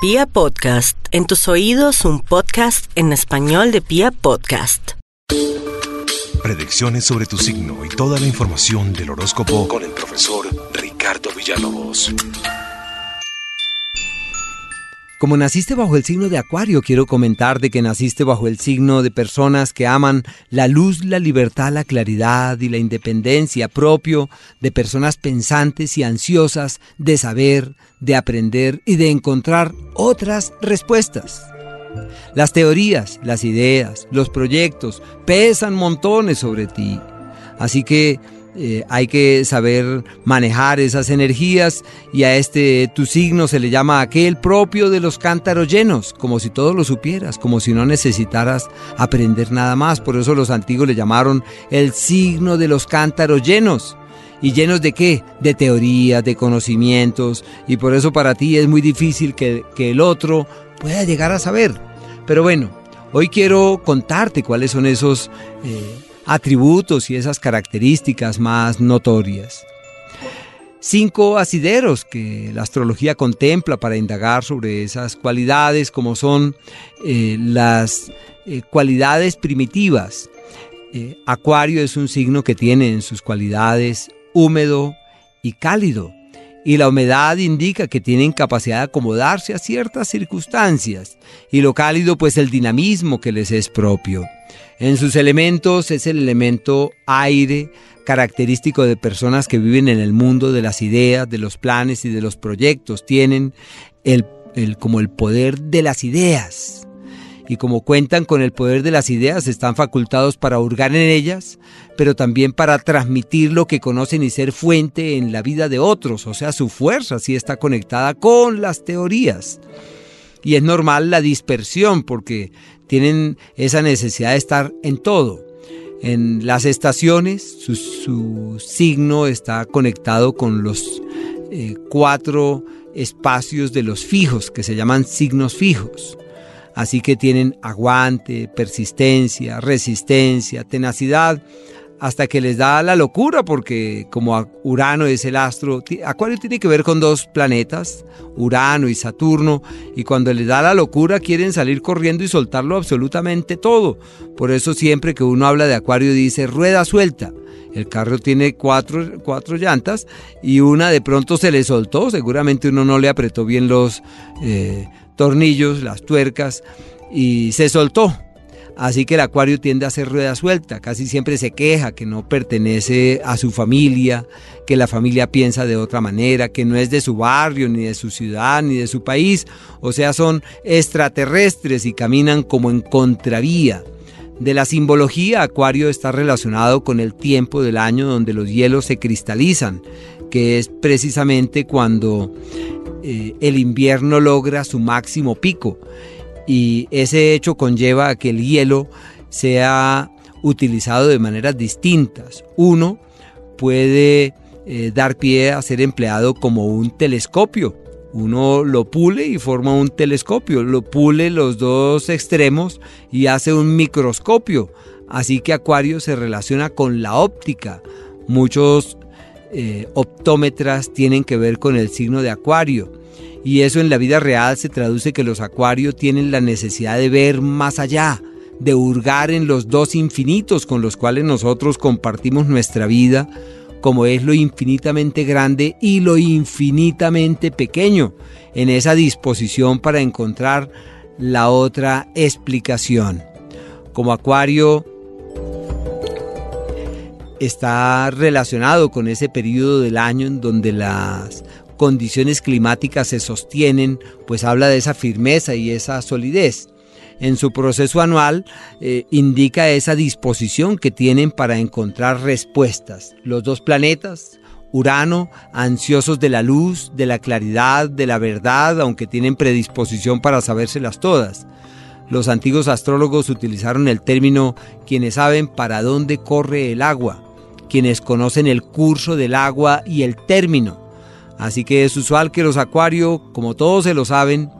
Pia Podcast, en tus oídos un podcast en español de Pia Podcast. Predicciones sobre tu signo y toda la información del horóscopo con el profesor Ricardo Villalobos. Como naciste bajo el signo de Acuario, quiero comentarte que naciste bajo el signo de personas que aman la luz, la libertad, la claridad y la independencia propio de personas pensantes y ansiosas de saber, de aprender y de encontrar otras respuestas. Las teorías, las ideas, los proyectos pesan montones sobre ti. Así que eh, hay que saber manejar esas energías y a este tu signo se le llama aquel propio de los cántaros llenos, como si todo lo supieras, como si no necesitaras aprender nada más. Por eso los antiguos le llamaron el signo de los cántaros llenos. ¿Y llenos de qué? De teorías, de conocimientos. Y por eso para ti es muy difícil que, el otro pueda llegar a saber. Pero bueno, hoy quiero contarte cuáles son esos... Eh, atributos y esas características más notorias. Cinco asideros que la astrología contempla para indagar sobre esas cualidades, como son eh, las eh, cualidades primitivas. Eh, Acuario es un signo que tiene en sus cualidades húmedo y cálido y la humedad indica que tienen capacidad de acomodarse a ciertas circunstancias y lo cálido pues el dinamismo que les es propio. En sus elementos es el elemento aire, característico de personas que viven en el mundo de las ideas, de los planes y de los proyectos. Tienen el, como el poder de las ideas y como cuentan con el poder de las ideas, están facultados para hurgar en ellas, pero también para transmitir lo que conocen y ser fuente en la vida de otros, o sea, su fuerza sí está conectada con las teorías. Y es normal la dispersión porque tienen esa necesidad de estar en todo. En las estaciones su, signo está conectado con los eh, cuatro espacios de los fijos, que se llaman signos fijos. Así que tienen aguante, persistencia, resistencia, tenacidad, hasta que les da la locura, porque como Urano es el astro, Acuario tiene que ver con dos planetas, Urano y Saturno, y cuando les da la locura quieren salir corriendo y soltarlo absolutamente todo. Por eso siempre que uno habla de Acuario dice rueda suelta. El carro tiene cuatro, cuatro llantas y una de pronto se le soltó, seguramente uno no le apretó bien los... Eh, tornillos, las tuercas y se soltó. Así que el acuario tiende a hacer rueda suelta, casi siempre se queja que no pertenece a su familia, que la familia piensa de otra manera, que no es de su barrio, ni de su ciudad, ni de su país, o sea, son extraterrestres y caminan como en contravía. De la simbología, Acuario está relacionado con el tiempo del año donde los hielos se cristalizan, que es precisamente cuando eh, el invierno logra su máximo pico y ese hecho conlleva a que el hielo sea utilizado de maneras distintas. Uno puede eh, dar pie a ser empleado como un telescopio. Uno lo pule y forma un telescopio, lo pule los dos extremos y hace un microscopio. Así que Acuario se relaciona con la óptica. Muchos eh, optómetras tienen que ver con el signo de Acuario. Y eso en la vida real se traduce que los Acuarios tienen la necesidad de ver más allá, de hurgar en los dos infinitos con los cuales nosotros compartimos nuestra vida, como es lo infinitamente grande y lo infinitamente pequeño, en esa disposición para encontrar la otra explicación. Como Acuario está relacionado con ese periodo del año en donde las condiciones climáticas se sostienen, pues habla de esa firmeza y esa solidez. En su proceso anual eh, indica esa disposición que tienen para encontrar respuestas. Los dos planetas, Urano, ansiosos de la luz, de la claridad, de la verdad, aunque tienen predisposición para sabérselas todas. Los antiguos astrólogos utilizaron el término quienes saben para dónde corre el agua quienes conocen el curso del agua y el término. Así que es usual que los acuarios, como todos se lo saben,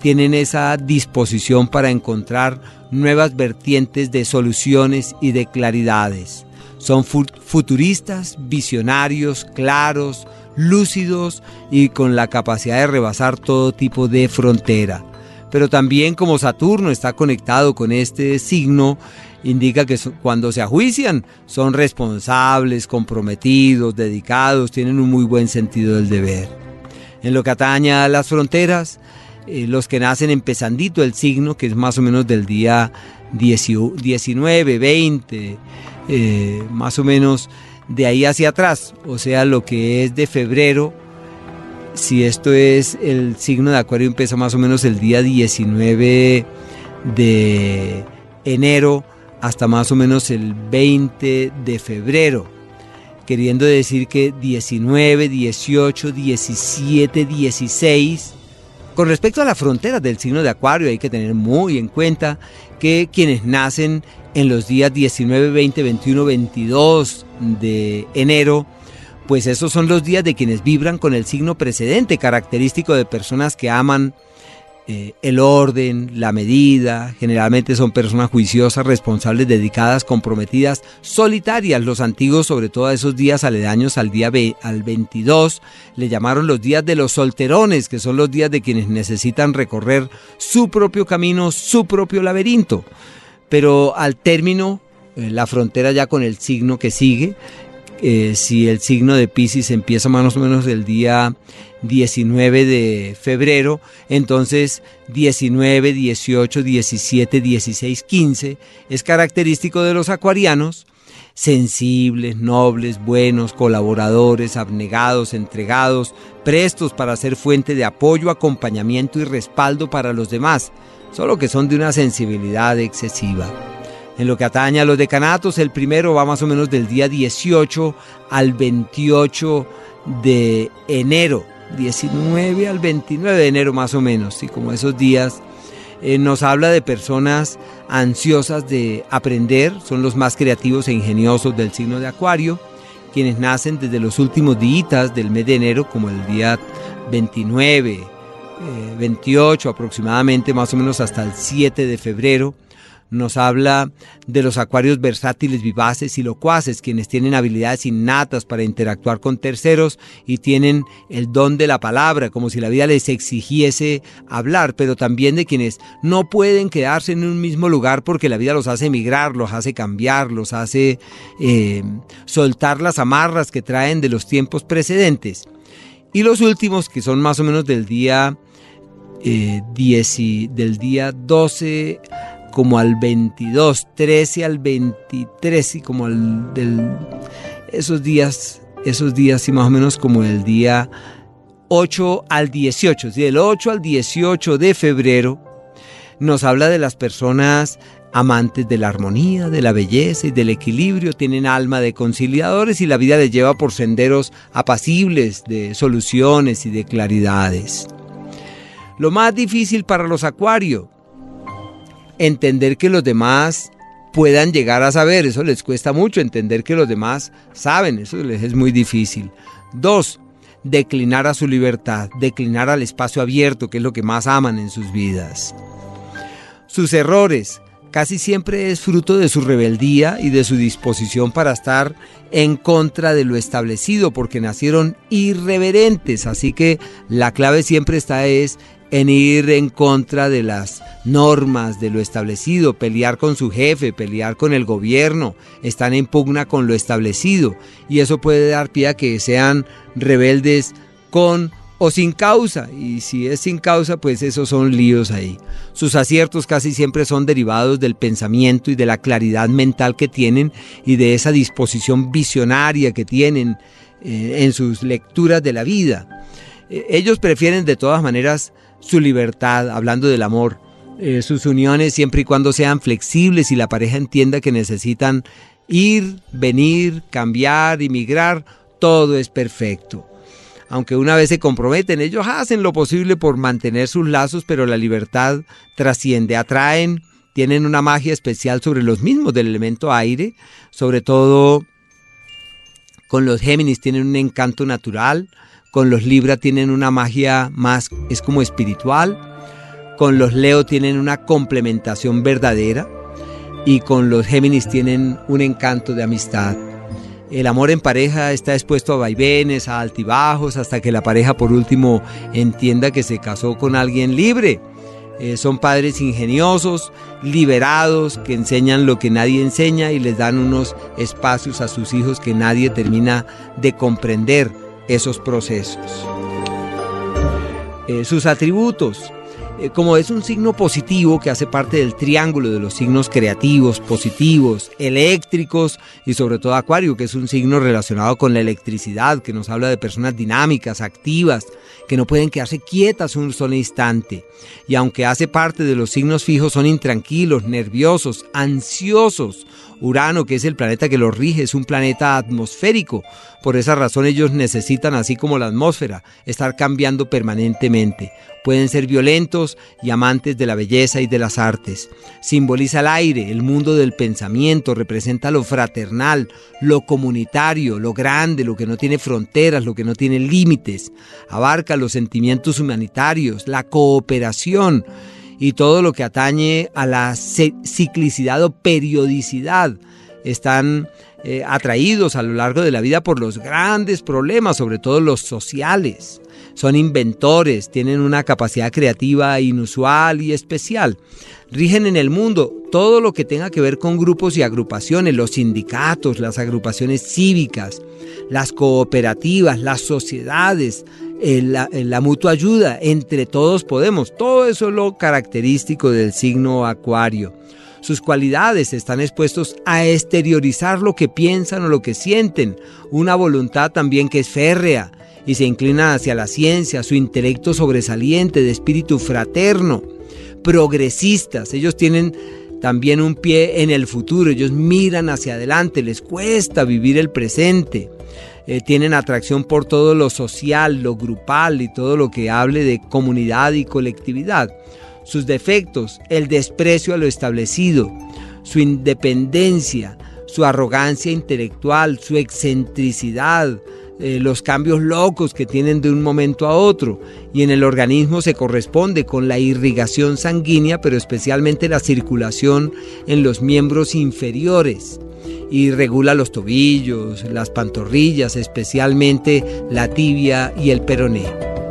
tienen esa disposición para encontrar nuevas vertientes de soluciones y de claridades. Son futuristas, visionarios, claros, lúcidos y con la capacidad de rebasar todo tipo de frontera. Pero también como Saturno está conectado con este signo, indica que cuando se ajuician son responsables, comprometidos, dedicados, tienen un muy buen sentido del deber. En lo que atañe a las fronteras, eh, los que nacen empezandito el signo, que es más o menos del día 19, 20, eh, más o menos de ahí hacia atrás, o sea, lo que es de febrero, si esto es el signo de Acuario, empieza más o menos el día 19 de enero hasta más o menos el 20 de febrero, queriendo decir que 19, 18, 17, 16, con respecto a la frontera del signo de Acuario, hay que tener muy en cuenta que quienes nacen en los días 19, 20, 21, 22 de enero, pues esos son los días de quienes vibran con el signo precedente, característico de personas que aman eh, el orden, la medida, generalmente son personas juiciosas, responsables, dedicadas, comprometidas, solitarias. Los antiguos, sobre todo a esos días aledaños al día al 22, le llamaron los días de los solterones, que son los días de quienes necesitan recorrer su propio camino, su propio laberinto. Pero al término, eh, la frontera ya con el signo que sigue, eh, si el signo de Pisces empieza más o menos el día 19 de febrero, entonces 19, 18, 17, 16, 15 es característico de los acuarianos, sensibles, nobles, buenos, colaboradores, abnegados, entregados, prestos para ser fuente de apoyo, acompañamiento y respaldo para los demás, solo que son de una sensibilidad excesiva. En lo que atañe a los decanatos, el primero va más o menos del día 18 al 28 de enero. 19 al 29 de enero más o menos, y como esos días eh, nos habla de personas ansiosas de aprender, son los más creativos e ingeniosos del signo de Acuario, quienes nacen desde los últimos días del mes de enero, como el día 29, 28 eh, aproximadamente, más o menos hasta el 7 de febrero, nos habla de los acuarios versátiles, vivaces y locuaces, quienes tienen habilidades innatas para interactuar con terceros y tienen el don de la palabra, como si la vida les exigiese hablar, pero también de quienes no pueden quedarse en un mismo lugar porque la vida los hace emigrar, los hace cambiar, los hace eh, soltar las amarras que traen de los tiempos precedentes. Y los últimos, que son más o menos del día, eh, del día 12 como al 22, 13 al 23 y como al del esos días, esos días y más o menos como el día 8 al 18, ¿sí? del 8 al 18 de febrero nos habla de las personas amantes de la armonía, de la belleza y del equilibrio, tienen alma de conciliadores y la vida les lleva por senderos apacibles de soluciones y de claridades. Lo más difícil para los acuarios entender que los demás puedan llegar a saber, eso les cuesta mucho, entender que los demás saben, eso les es muy difícil. Dos, declinar a su libertad, declinar al espacio abierto, que es lo que más aman en sus vidas. Sus errores casi siempre es fruto de su rebeldía y de su disposición para estar en contra de lo establecido, porque nacieron irreverentes, así que la clave siempre está es en ir en contra de las normas, de lo establecido, pelear con su jefe, pelear con el gobierno, están en pugna con lo establecido y eso puede dar pie a que sean rebeldes con o sin causa y si es sin causa pues esos son líos ahí. Sus aciertos casi siempre son derivados del pensamiento y de la claridad mental que tienen y de esa disposición visionaria que tienen eh, en sus lecturas de la vida. Eh, ellos prefieren de todas maneras su libertad, hablando del amor, eh, sus uniones siempre y cuando sean flexibles y la pareja entienda que necesitan ir, venir, cambiar, migrar, todo es perfecto. Aunque una vez se comprometen, ellos hacen lo posible por mantener sus lazos, pero la libertad trasciende, atraen, tienen una magia especial sobre los mismos del elemento aire, sobre todo con los Géminis tienen un encanto natural, con los Libra tienen una magia más, es como espiritual. Con los Leo tienen una complementación verdadera. Y con los Géminis tienen un encanto de amistad. El amor en pareja está expuesto a vaivenes, a altibajos, hasta que la pareja por último entienda que se casó con alguien libre. Eh, son padres ingeniosos, liberados, que enseñan lo que nadie enseña y les dan unos espacios a sus hijos que nadie termina de comprender esos procesos. Eh, sus atributos. Eh, como es un signo positivo que hace parte del triángulo de los signos creativos, positivos, eléctricos y sobre todo Acuario, que es un signo relacionado con la electricidad, que nos habla de personas dinámicas, activas, que no pueden quedarse quietas un solo instante. Y aunque hace parte de los signos fijos, son intranquilos, nerviosos, ansiosos. Urano, que es el planeta que los rige, es un planeta atmosférico. Por esa razón ellos necesitan, así como la atmósfera, estar cambiando permanentemente. Pueden ser violentos y amantes de la belleza y de las artes. Simboliza el aire, el mundo del pensamiento, representa lo fraternal, lo comunitario, lo grande, lo que no tiene fronteras, lo que no tiene límites. Abarca los sentimientos humanitarios, la cooperación y todo lo que atañe a la ciclicidad o periodicidad. Están eh, atraídos a lo largo de la vida por los grandes problemas, sobre todo los sociales. Son inventores, tienen una capacidad creativa inusual y especial. Rigen en el mundo todo lo que tenga que ver con grupos y agrupaciones, los sindicatos, las agrupaciones cívicas, las cooperativas, las sociedades, la, la, mutua ayuda, entre todos podemos. Todo eso es lo característico del signo acuario. Sus cualidades están expuestos a exteriorizar lo que piensan o lo que sienten, una voluntad también que es férrea y se inclina hacia la ciencia, su intelecto sobresaliente de espíritu fraterno, progresistas, ellos tienen también un pie en el futuro, ellos miran hacia adelante, les cuesta vivir el presente. Eh, tienen atracción por todo lo social, lo grupal y todo lo que hable de comunidad y colectividad. Sus defectos, el desprecio a lo establecido, su independencia, su arrogancia intelectual, su excentricidad, eh, los cambios locos que tienen de un momento a otro y en el organismo se corresponde con la irrigación sanguínea, pero especialmente la circulación en los miembros inferiores y regula los tobillos, las pantorrillas, especialmente la tibia y el peroné.